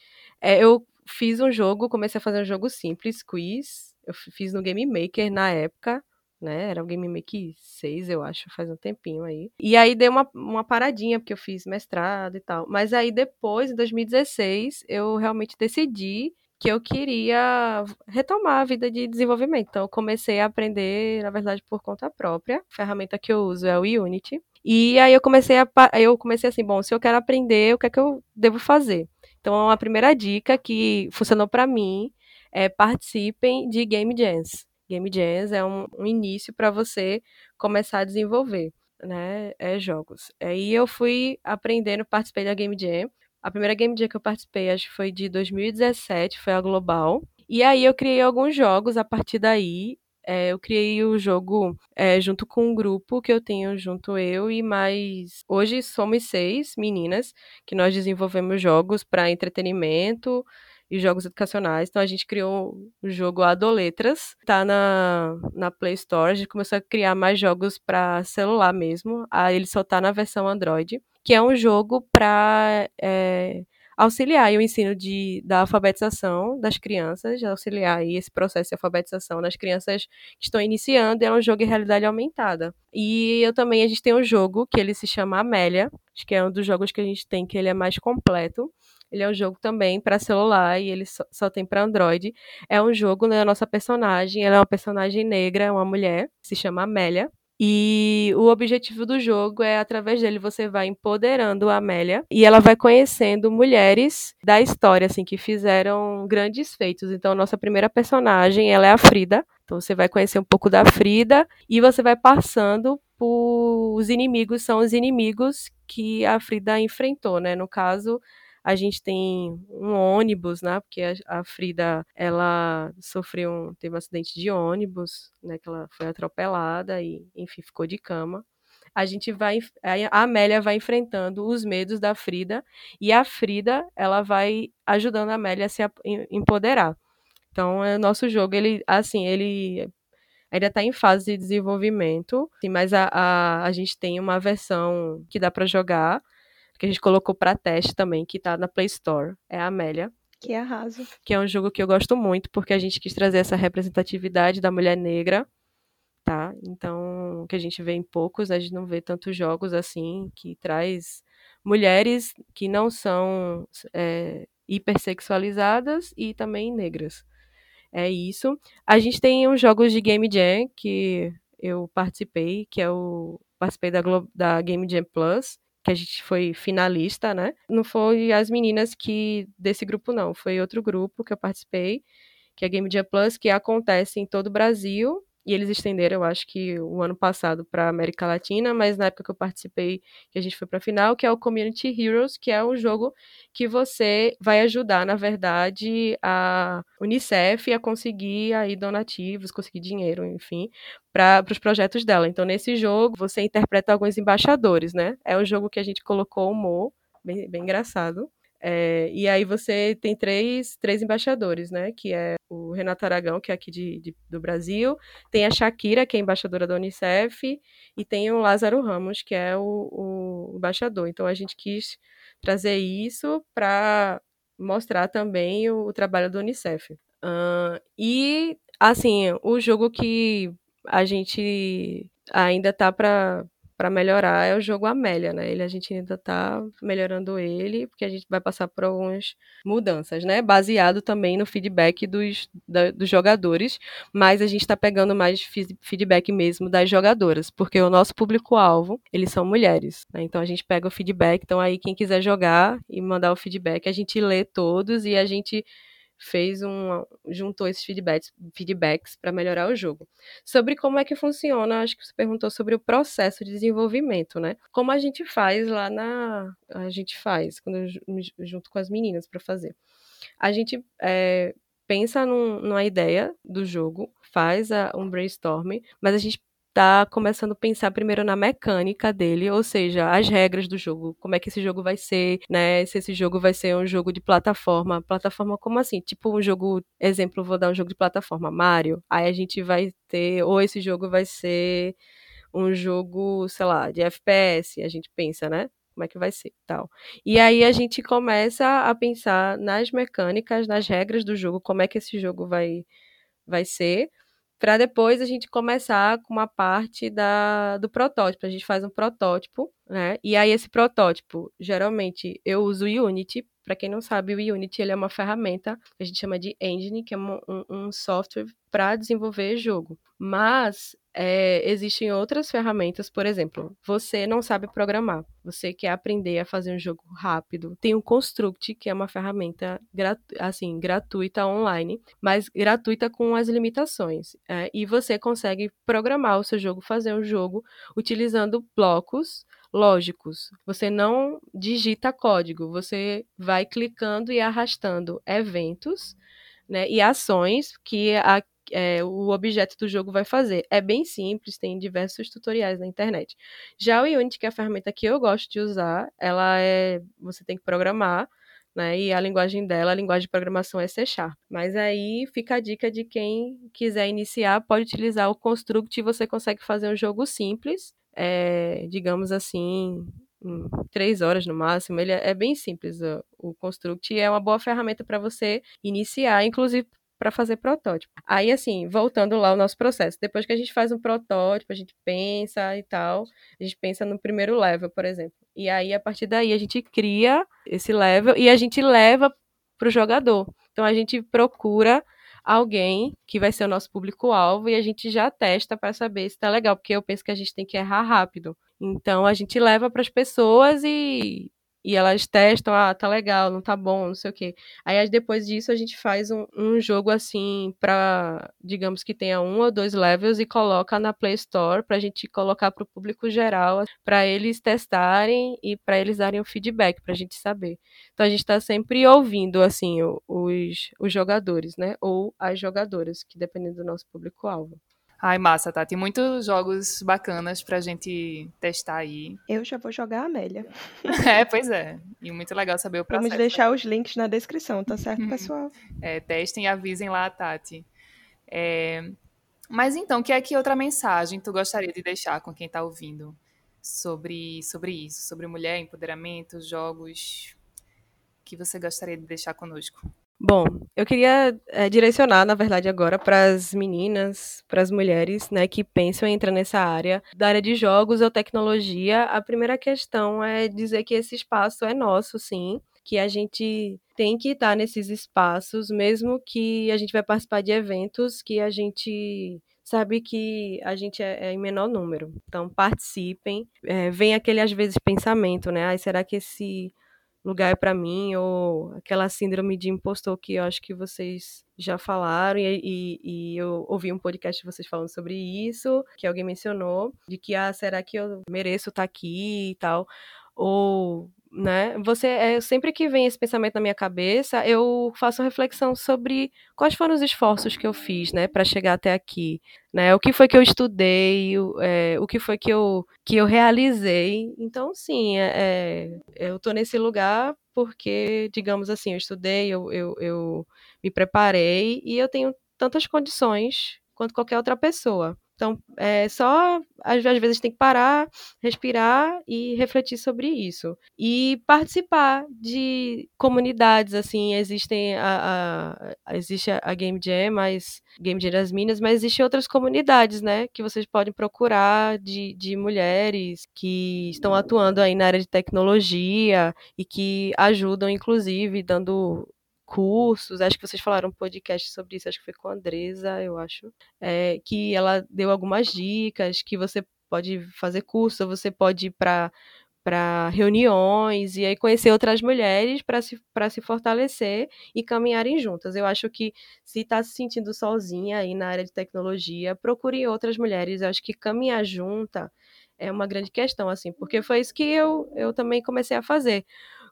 é, eu fiz um jogo, comecei a fazer um jogo simples, quiz. Eu fiz no Game Maker na época, né? Era o Game Maker 6, eu acho, faz um tempinho aí. E aí dei uma, uma paradinha, porque eu fiz mestrado e tal. Mas aí depois, em 2016, eu realmente decidi que eu queria retomar a vida de desenvolvimento. Então, eu comecei a aprender, na verdade, por conta própria. A ferramenta que eu uso é o Unity. E aí eu comecei a eu comecei assim, bom, se eu quero aprender, o que é que eu devo fazer? Então, a primeira dica que funcionou para mim é participem de Game Jams. Game Jams é um, um início para você começar a desenvolver, né, é, jogos. Aí eu fui aprendendo, participei da Game Jam. A primeira Game Jam que eu participei, acho que foi de 2017, foi a Global. E aí eu criei alguns jogos a partir daí. É, eu criei o jogo é, junto com um grupo que eu tenho junto eu e mais. Hoje somos seis meninas que nós desenvolvemos jogos para entretenimento e jogos educacionais. Então a gente criou o jogo Adoletras, tá na, na Play Store. A gente começou a criar mais jogos para celular mesmo. Aí ele só tá na versão Android que é um jogo para é, auxiliar o ensino de, da alfabetização das crianças, auxiliar esse processo de alfabetização das crianças que estão iniciando, é um jogo em realidade aumentada. E eu também, a gente tem um jogo que ele se chama Amélia, acho que é um dos jogos que a gente tem que ele é mais completo. Ele é um jogo também para celular e ele só, só tem para Android. É um jogo, né, a nossa personagem, ela é uma personagem negra, é uma mulher, se chama Amélia. E o objetivo do jogo é, através dele, você vai empoderando a Amélia e ela vai conhecendo mulheres da história, assim, que fizeram grandes feitos. Então, nossa primeira personagem, ela é a Frida. Então, você vai conhecer um pouco da Frida e você vai passando por... Os inimigos são os inimigos que a Frida enfrentou, né? No caso, a gente tem um ônibus, né? Porque a, a Frida, ela sofreu um, teve um acidente de ônibus, né? Que ela foi atropelada e, enfim, ficou de cama. A gente vai, a Amélia vai enfrentando os medos da Frida e a Frida, ela vai ajudando a Amélia a se empoderar. Então, é, o nosso jogo, ele, assim, ele ainda está em fase de desenvolvimento, mas a, a, a gente tem uma versão que dá para jogar que a gente colocou para teste também, que tá na Play Store, é a Amélia. Que arraso. Que é um jogo que eu gosto muito, porque a gente quis trazer essa representatividade da mulher negra, tá? Então, que a gente vê em poucos, a gente não vê tantos jogos assim, que traz mulheres que não são é, hipersexualizadas e também negras. É isso. A gente tem uns jogos de Game Jam que eu participei, que é o participei da, Glo da Game Jam Plus, que a gente foi finalista, né? Não foi as meninas que desse grupo não, foi outro grupo que eu participei, que é Game Jam Plus, que acontece em todo o Brasil e eles estenderam, eu acho que o ano passado para América Latina, mas na época que eu participei, que a gente foi para a final, que é o Community Heroes, que é um jogo que você vai ajudar, na verdade, a Unicef a conseguir aí donativos, conseguir dinheiro, enfim, para os projetos dela. Então, nesse jogo, você interpreta alguns embaixadores, né? É um jogo que a gente colocou humor, bem, bem engraçado. É, e aí você tem três, três embaixadores, né? Que é o Renato Aragão, que é aqui de, de, do Brasil, tem a Shakira, que é embaixadora da Unicef, e tem o Lázaro Ramos, que é o, o embaixador. Então a gente quis trazer isso para mostrar também o, o, trabalho do Unicef. Uh, e, assim, o jogo que a gente ainda tá para para melhorar é o jogo Amélia, né? Ele a gente ainda tá melhorando ele, porque a gente vai passar por algumas mudanças, né? Baseado também no feedback dos, da, dos jogadores, mas a gente está pegando mais feedback mesmo das jogadoras, porque o nosso público-alvo, eles são mulheres, né? Então a gente pega o feedback, então aí quem quiser jogar e mandar o feedback, a gente lê todos e a gente fez um juntou esses feedbacks feedbacks para melhorar o jogo. Sobre como é que funciona, acho que você perguntou sobre o processo de desenvolvimento, né? Como a gente faz lá na a gente faz quando eu, junto com as meninas para fazer. A gente é, pensa num, numa ideia do jogo, faz a, um brainstorming, mas a gente tá começando a pensar primeiro na mecânica dele, ou seja, as regras do jogo, como é que esse jogo vai ser, né? Se esse jogo vai ser um jogo de plataforma, plataforma como assim? Tipo um jogo, exemplo, vou dar um jogo de plataforma Mario, aí a gente vai ter, ou esse jogo vai ser um jogo, sei lá, de FPS, a gente pensa, né? Como é que vai ser, tal. E aí a gente começa a pensar nas mecânicas, nas regras do jogo, como é que esse jogo vai vai ser para depois a gente começar com uma parte da, do protótipo. A gente faz um protótipo, né? E aí esse protótipo, geralmente eu uso o Unity. Para quem não sabe, o Unity ele é uma ferramenta que a gente chama de engine, que é um, um software para desenvolver jogo. Mas é, existem outras ferramentas, por exemplo, você não sabe programar, você quer aprender a fazer um jogo rápido. Tem o Construct, que é uma ferramenta gratu assim, gratuita online, mas gratuita com as limitações. É, e você consegue programar o seu jogo, fazer um jogo utilizando blocos lógicos. Você não digita código, você vai clicando e arrastando eventos né, e ações que a, é, o objeto do jogo vai fazer. É bem simples, tem diversos tutoriais na internet. Já o Unity, que é a ferramenta que eu gosto de usar, ela é. Você tem que programar, né? E a linguagem dela, a linguagem de programação é C Sharp. Mas aí fica a dica de quem quiser iniciar, pode utilizar o Construct e você consegue fazer um jogo simples, é, digamos assim, em três horas no máximo. Ele é, é bem simples o, Construct é uma boa ferramenta para você iniciar, inclusive para fazer protótipo. Aí, assim, voltando lá ao nosso processo, depois que a gente faz um protótipo, a gente pensa e tal, a gente pensa no primeiro level, por exemplo. E aí, a partir daí, a gente cria esse level e a gente leva para o jogador. Então, a gente procura alguém que vai ser o nosso público-alvo e a gente já testa para saber se está legal, porque eu penso que a gente tem que errar rápido. Então, a gente leva para as pessoas e e elas testam, ah, tá legal, não tá bom, não sei o quê. Aí depois disso a gente faz um, um jogo assim para, digamos que tenha um ou dois levels e coloca na Play Store pra gente colocar para o público geral, para eles testarem e para eles darem o feedback pra gente saber. Então a gente está sempre ouvindo assim os, os jogadores, né? Ou as jogadoras, que dependendo do nosso público-alvo. Ai, massa, tá. Tem muitos jogos bacanas pra gente testar aí. Eu já vou jogar a Amélia. é, pois é. E muito legal saber o processo. Vamos deixar os links na descrição, tá certo, pessoal? é, testem e avisem lá a Tati. É... Mas então, que é que outra mensagem tu gostaria de deixar com quem tá ouvindo sobre, sobre isso? Sobre mulher, empoderamento, jogos que você gostaria de deixar conosco? Bom, eu queria é, direcionar, na verdade, agora para as meninas, para as mulheres, né, que pensam em entrar nessa área, da área de jogos ou tecnologia. A primeira questão é dizer que esse espaço é nosso, sim, que a gente tem que estar nesses espaços, mesmo que a gente vai participar de eventos que a gente sabe que a gente é, é em menor número. Então, participem. É, vem aquele, às vezes, pensamento, né? Ai, será que esse lugar para mim, ou aquela síndrome de impostor que eu acho que vocês já falaram, e, e, e, eu ouvi um podcast de vocês falando sobre isso, que alguém mencionou, de que, ah, será que eu mereço estar tá aqui e tal, ou né? Você é sempre que vem esse pensamento na minha cabeça, eu faço reflexão sobre quais foram os esforços que eu fiz, né, para chegar até aqui, né? O que foi que eu estudei, o, é, o que foi que eu que eu realizei. Então, sim, é, é, eu tô nesse lugar porque, digamos assim, eu estudei, eu, eu, eu me preparei e eu tenho tantas condições quanto qualquer outra pessoa. Então, é só às vezes tem que parar, respirar e refletir sobre isso. E participar de comunidades, assim, existem a, a, existe a Game Jam, mas Game Jam das Minas, mas existem outras comunidades, né, que vocês podem procurar de, de mulheres que estão atuando aí na área de tecnologia e que ajudam, inclusive, dando cursos, acho que vocês falaram um podcast sobre isso, acho que foi com a Andresa, eu acho, é, que ela deu algumas dicas, que você pode fazer curso, você pode ir para para reuniões e aí conhecer outras mulheres para se, se fortalecer e caminharem juntas. Eu acho que se está se sentindo sozinha aí na área de tecnologia, procure outras mulheres. Eu acho que caminhar junta é uma grande questão, assim, porque foi isso que eu, eu também comecei a fazer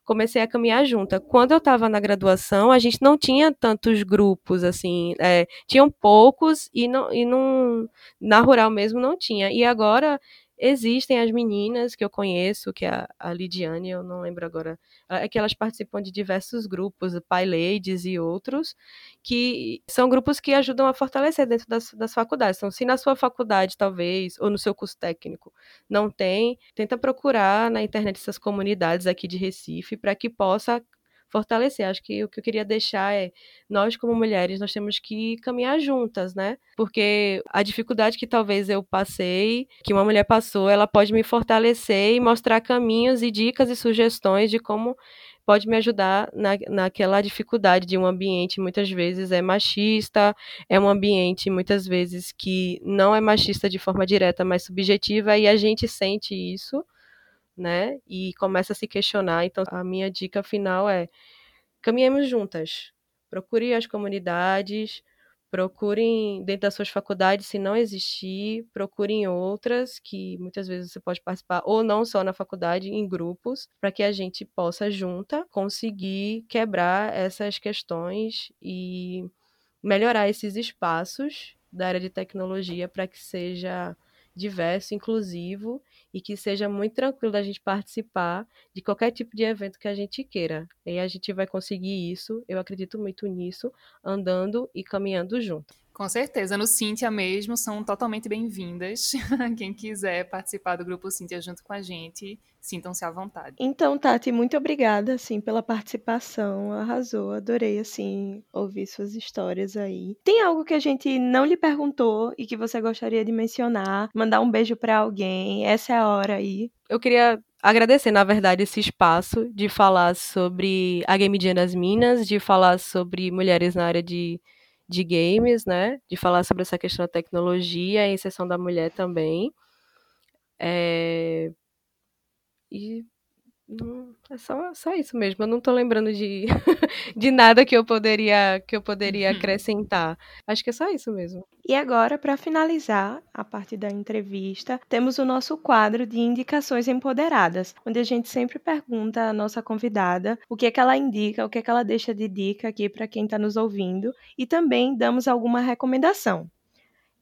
comecei a caminhar junta. Quando eu estava na graduação, a gente não tinha tantos grupos, assim, é, tinham poucos e, não, e não, na rural mesmo não tinha. E agora Existem as meninas que eu conheço, que é a, Lidiane, eu não lembro agora, é que elas participam de diversos grupos, Pai Ladies e outros, que são grupos que ajudam a fortalecer dentro das, das faculdades. Então, se na sua faculdade, talvez, ou no seu curso técnico, não tem, tenta procurar na internet essas comunidades aqui de Recife para que possa fortalecer. Acho que o que eu queria deixar é nós como mulheres nós temos que caminhar juntas, né? Porque a dificuldade que talvez eu passei, que uma mulher passou, ela pode me fortalecer e mostrar caminhos e dicas e sugestões de como pode me ajudar na, naquela dificuldade de um ambiente muitas vezes é machista, é um ambiente muitas vezes que não é machista de forma direta, mas subjetiva, e a gente sente isso né? E começa a se questionar. Então, a minha dica final é: caminhemos juntas. Procure as comunidades, procurem dentro das suas faculdades, se não existir, procurem outras que muitas vezes você pode participar, ou não só na faculdade, em grupos, para que a gente possa junta conseguir quebrar essas questões e melhorar esses espaços da área de tecnologia para que seja diverso, inclusivo e que seja muito tranquilo da gente participar de qualquer tipo de evento que a gente queira. E a gente vai conseguir isso, eu acredito muito nisso, andando e caminhando junto. Com certeza, no Cíntia mesmo são totalmente bem-vindas. Quem quiser participar do grupo Cíntia junto com a gente, sintam-se à vontade. Então, Tati, muito obrigada assim pela participação. Arrasou, adorei assim ouvir suas histórias aí. Tem algo que a gente não lhe perguntou e que você gostaria de mencionar? Mandar um beijo para alguém? Essa é a hora aí. Eu queria agradecer, na verdade, esse espaço de falar sobre a Game Jam das Minas, de falar sobre mulheres na área de de games, né? De falar sobre essa questão da tecnologia, a inserção da mulher também. É... E não, é só, só isso mesmo. Eu não tô lembrando de, de nada que eu poderia que eu poderia acrescentar. Acho que é só isso mesmo. E agora, para finalizar a parte da entrevista, temos o nosso quadro de indicações empoderadas, onde a gente sempre pergunta à nossa convidada o que é que ela indica, o que é que ela deixa de dica aqui para quem está nos ouvindo, e também damos alguma recomendação.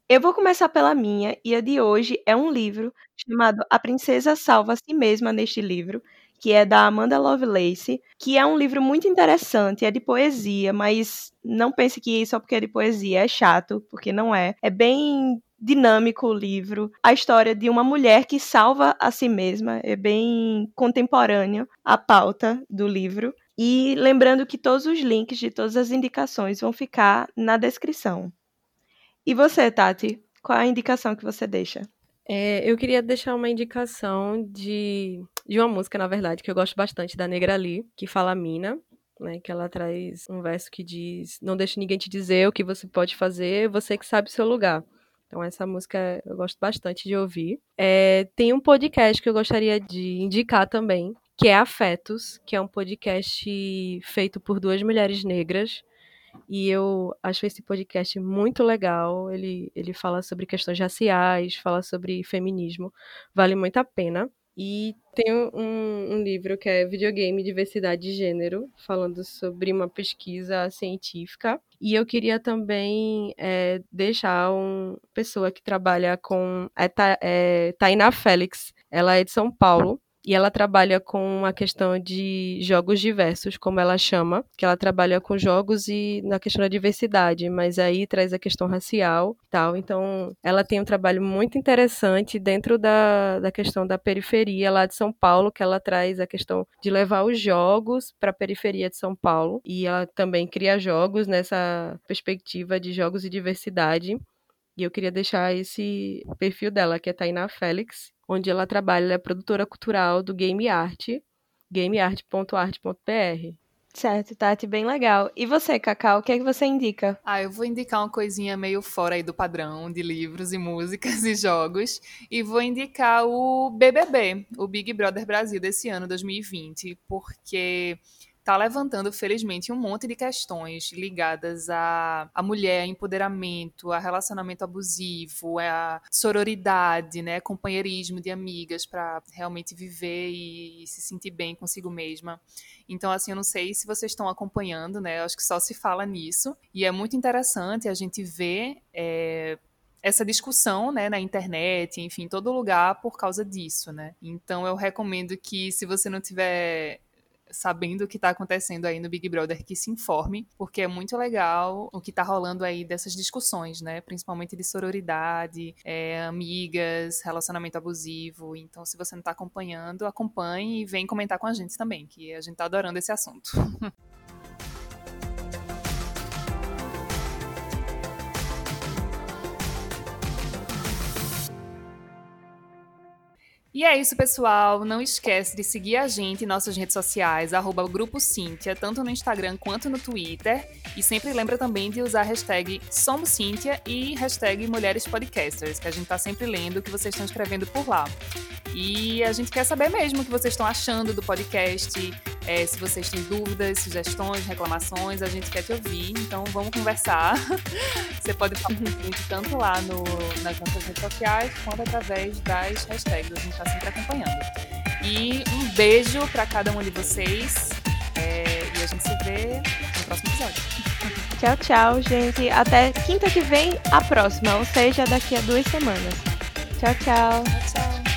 Eu vou começar pela minha, e a de hoje é um livro chamado A Princesa Salva a Si Mesma neste livro, que é da Amanda Lovelace, que é um livro muito interessante, é de poesia, mas não pense que só porque é de poesia é chato, porque não é. É bem dinâmico o livro. A história de uma mulher que salva a si mesma é bem contemporâneo a pauta do livro. E lembrando que todos os links de todas as indicações vão ficar na descrição. E você, Tati? Qual a indicação que você deixa? É, eu queria deixar uma indicação de, de uma música, na verdade, que eu gosto bastante, da Negra Lee, que fala Mina, né? Que ela traz um verso que diz: Não deixe ninguém te dizer o que você pode fazer, você que sabe o seu lugar. Então, essa música eu gosto bastante de ouvir. É, tem um podcast que eu gostaria de indicar também, que é Afetos, que é um podcast feito por duas mulheres negras e eu acho esse podcast muito legal. Ele, ele fala sobre questões raciais, fala sobre feminismo. Vale muito a pena. E tem um, um, livro que é Videogame Diversidade de Gênero, falando sobre uma pesquisa científica. E eu queria também é, deixar uma pessoa que trabalha com. É, é Tainá Félix. Ela é de São Paulo. E ela trabalha com a questão de jogos diversos, como ela chama, que ela trabalha com jogos e na questão da diversidade, mas aí traz a questão racial tal. Então, ela tem um trabalho muito interessante dentro da, da questão da periferia lá de São Paulo, que ela traz a questão de levar os jogos para a periferia de São Paulo, e ela também cria jogos nessa perspectiva de jogos e diversidade. E eu queria deixar esse perfil dela, que é Tainá Félix, onde ela trabalha, ela é produtora cultural do Game Art, gameart.art.br. Certo, Tati, bem legal. E você, Cacau, o que é que você indica? Ah, eu vou indicar uma coisinha meio fora aí do padrão de livros e músicas e jogos. E vou indicar o BBB, o Big Brother Brasil desse ano, 2020, porque está levantando, felizmente, um monte de questões ligadas à, à mulher, a empoderamento, a relacionamento abusivo, a sororidade, né, companheirismo de amigas para realmente viver e, e se sentir bem consigo mesma. Então, assim, eu não sei se vocês estão acompanhando, né? Acho que só se fala nisso. E é muito interessante a gente ver é, essa discussão, né, na internet, enfim, em todo lugar por causa disso, né? Então, eu recomendo que, se você não tiver sabendo o que está acontecendo aí no Big Brother, que se informe, porque é muito legal o que está rolando aí dessas discussões, né? Principalmente de sororidade, é, amigas, relacionamento abusivo. Então, se você não está acompanhando, acompanhe e vem comentar com a gente também, que a gente está adorando esse assunto. E é isso, pessoal. Não esquece de seguir a gente em nossas redes sociais, arroba Grupo Cíntia, tanto no Instagram quanto no Twitter. E sempre lembra também de usar a hashtag Somos Cíntia e hashtag Mulheres Podcasters, que a gente tá sempre lendo o que vocês estão escrevendo por lá. E a gente quer saber mesmo o que vocês estão achando do podcast, é, se vocês têm dúvidas, sugestões, reclamações, a gente quer te ouvir, então vamos conversar. Você pode falar com a gente tanto lá no, nas nossas redes sociais quanto através das hashtags, a gente está sempre acompanhando. E um beijo para cada um de vocês é, e a gente se vê no próximo episódio. Tchau, tchau, gente. Até quinta que vem, a próxima, ou seja, daqui a duas semanas. Tchau, tchau. Tchau, tchau.